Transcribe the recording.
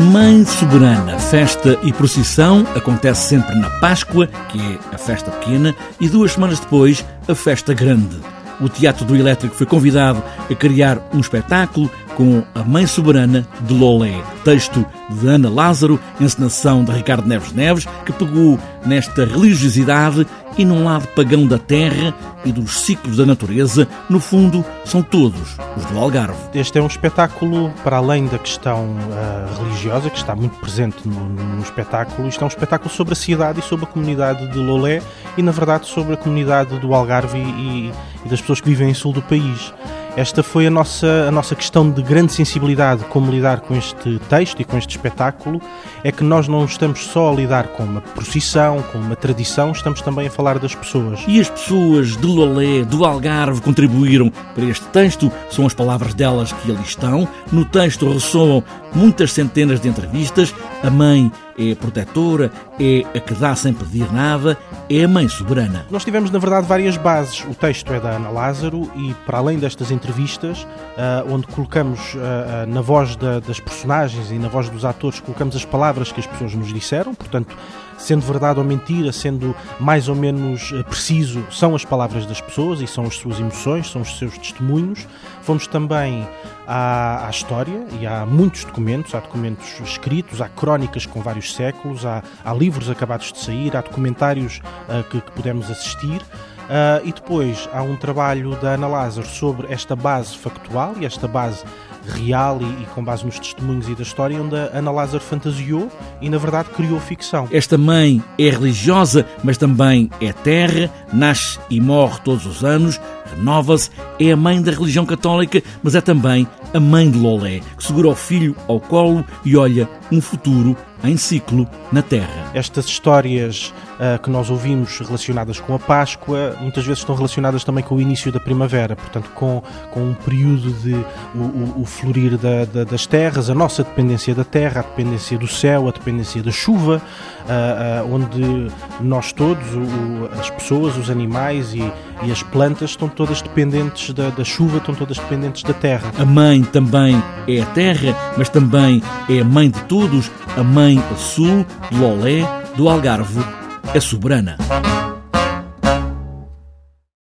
Mãe Soberana, festa e procissão acontece sempre na Páscoa, que é a festa pequena, e duas semanas depois, a festa grande. O Teatro do Elétrico foi convidado a criar um espetáculo com A Mãe Soberana de Lolé, texto de Ana Lázaro, encenação de Ricardo Neves Neves, que pegou nesta religiosidade e num lado pagão da terra e dos ciclos da natureza, no fundo, são todos os do Algarve. Este é um espetáculo, para além da questão uh, religiosa, que está muito presente no, no, espetáculo, isto é um espetáculo sobre a cidade e sobre a comunidade de Lolé e, na verdade, sobre a comunidade do Algarve e, e das pessoas que vivem em sul do país. Esta foi a nossa, a nossa questão de grande sensibilidade como lidar com este texto e com este espetáculo, é que nós não estamos só a lidar com uma procissão, com uma tradição, estamos também a falar das pessoas. E as pessoas de Lolé, do Algarve, contribuíram para este texto, são as palavras delas que ali estão. No texto ressoam muitas centenas de entrevistas. A mãe é protetora, é a que dá sem pedir nada, é a mãe soberana. Nós tivemos, na verdade, várias bases. O texto é da Ana Lázaro e, para além destas entrevistas, uh, onde colocamos uh, na voz da, das personagens e na voz dos atores, colocamos as palavras que as pessoas nos disseram, portanto, sendo verdade ou mentira, sendo mais ou menos preciso, são as palavras das pessoas e são as suas emoções, são os seus testemunhos. Fomos também à, à história e há muitos documentos, há documentos escritos, há crónicas com vários séculos, há, há livros acabados de sair, há documentários uh, que, que pudemos assistir. Uh, e depois há um trabalho da Ana Lázaro sobre esta base factual e esta base real e, e, com base nos testemunhos e da história, onde a Ana Lázaro fantasiou e, na verdade, criou ficção. Esta mãe é religiosa, mas também é terra, nasce e morre todos os anos, renova-se, é a mãe da religião católica, mas é também a mãe de Lolé, que segura o filho ao colo e olha um futuro em ciclo na Terra. Estas histórias uh, que nós ouvimos relacionadas com a Páscoa muitas vezes estão relacionadas também com o início da primavera, portanto, com, com um período de o, o, o florir da, da, das terras, a nossa dependência da terra, a dependência do céu, a dependência da chuva, uh, uh, onde nós todos, o, as pessoas, os animais e, e, as plantas estão todas dependentes da, da chuva, estão todas dependentes da terra. A também é a terra, mas também é a mãe de todos, a mãe a sul, do Olé, do Algarve, é soberana.